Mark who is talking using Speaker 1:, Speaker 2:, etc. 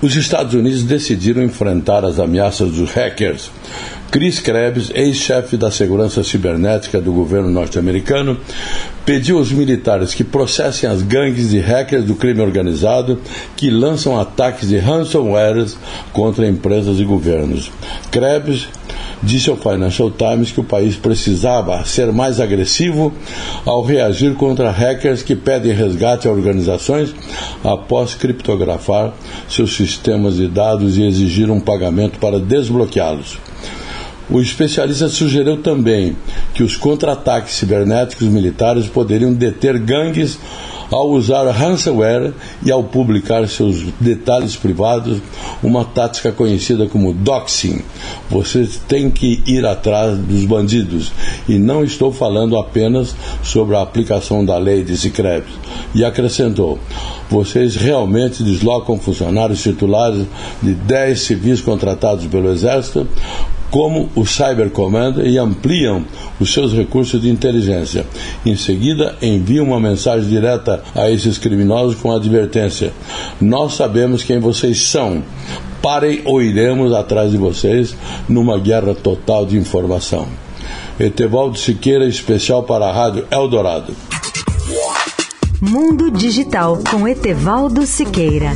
Speaker 1: Os Estados Unidos decidiram enfrentar as ameaças dos hackers. Chris Krebs, ex-chefe da segurança cibernética do governo norte-americano, pediu aos militares que processem as gangues de hackers do crime organizado que lançam ataques de ransomware contra empresas e governos. Krebs disse ao Financial Times que o país precisava ser mais agressivo ao reagir contra hackers que pedem resgate a organizações após criptografar seus sistemas de dados e exigir um pagamento para desbloqueá-los. O especialista sugeriu também que os contra-ataques cibernéticos militares poderiam deter gangues ao usar ransomware e ao publicar seus detalhes privados, uma tática conhecida como doxing. Você tem que ir atrás dos bandidos. E não estou falando apenas sobre a aplicação da lei de Krebs. E acrescentou: vocês realmente deslocam funcionários titulares de 10 civis contratados pelo Exército como o Cyber Command e ampliam os seus recursos de inteligência. Em seguida, enviam uma mensagem direta a esses criminosos com a advertência: Nós sabemos quem vocês são. Parem ou iremos atrás de vocês numa guerra total de informação. Etevaldo Siqueira, especial para a Rádio Eldorado.
Speaker 2: Mundo Digital com Etevaldo Siqueira.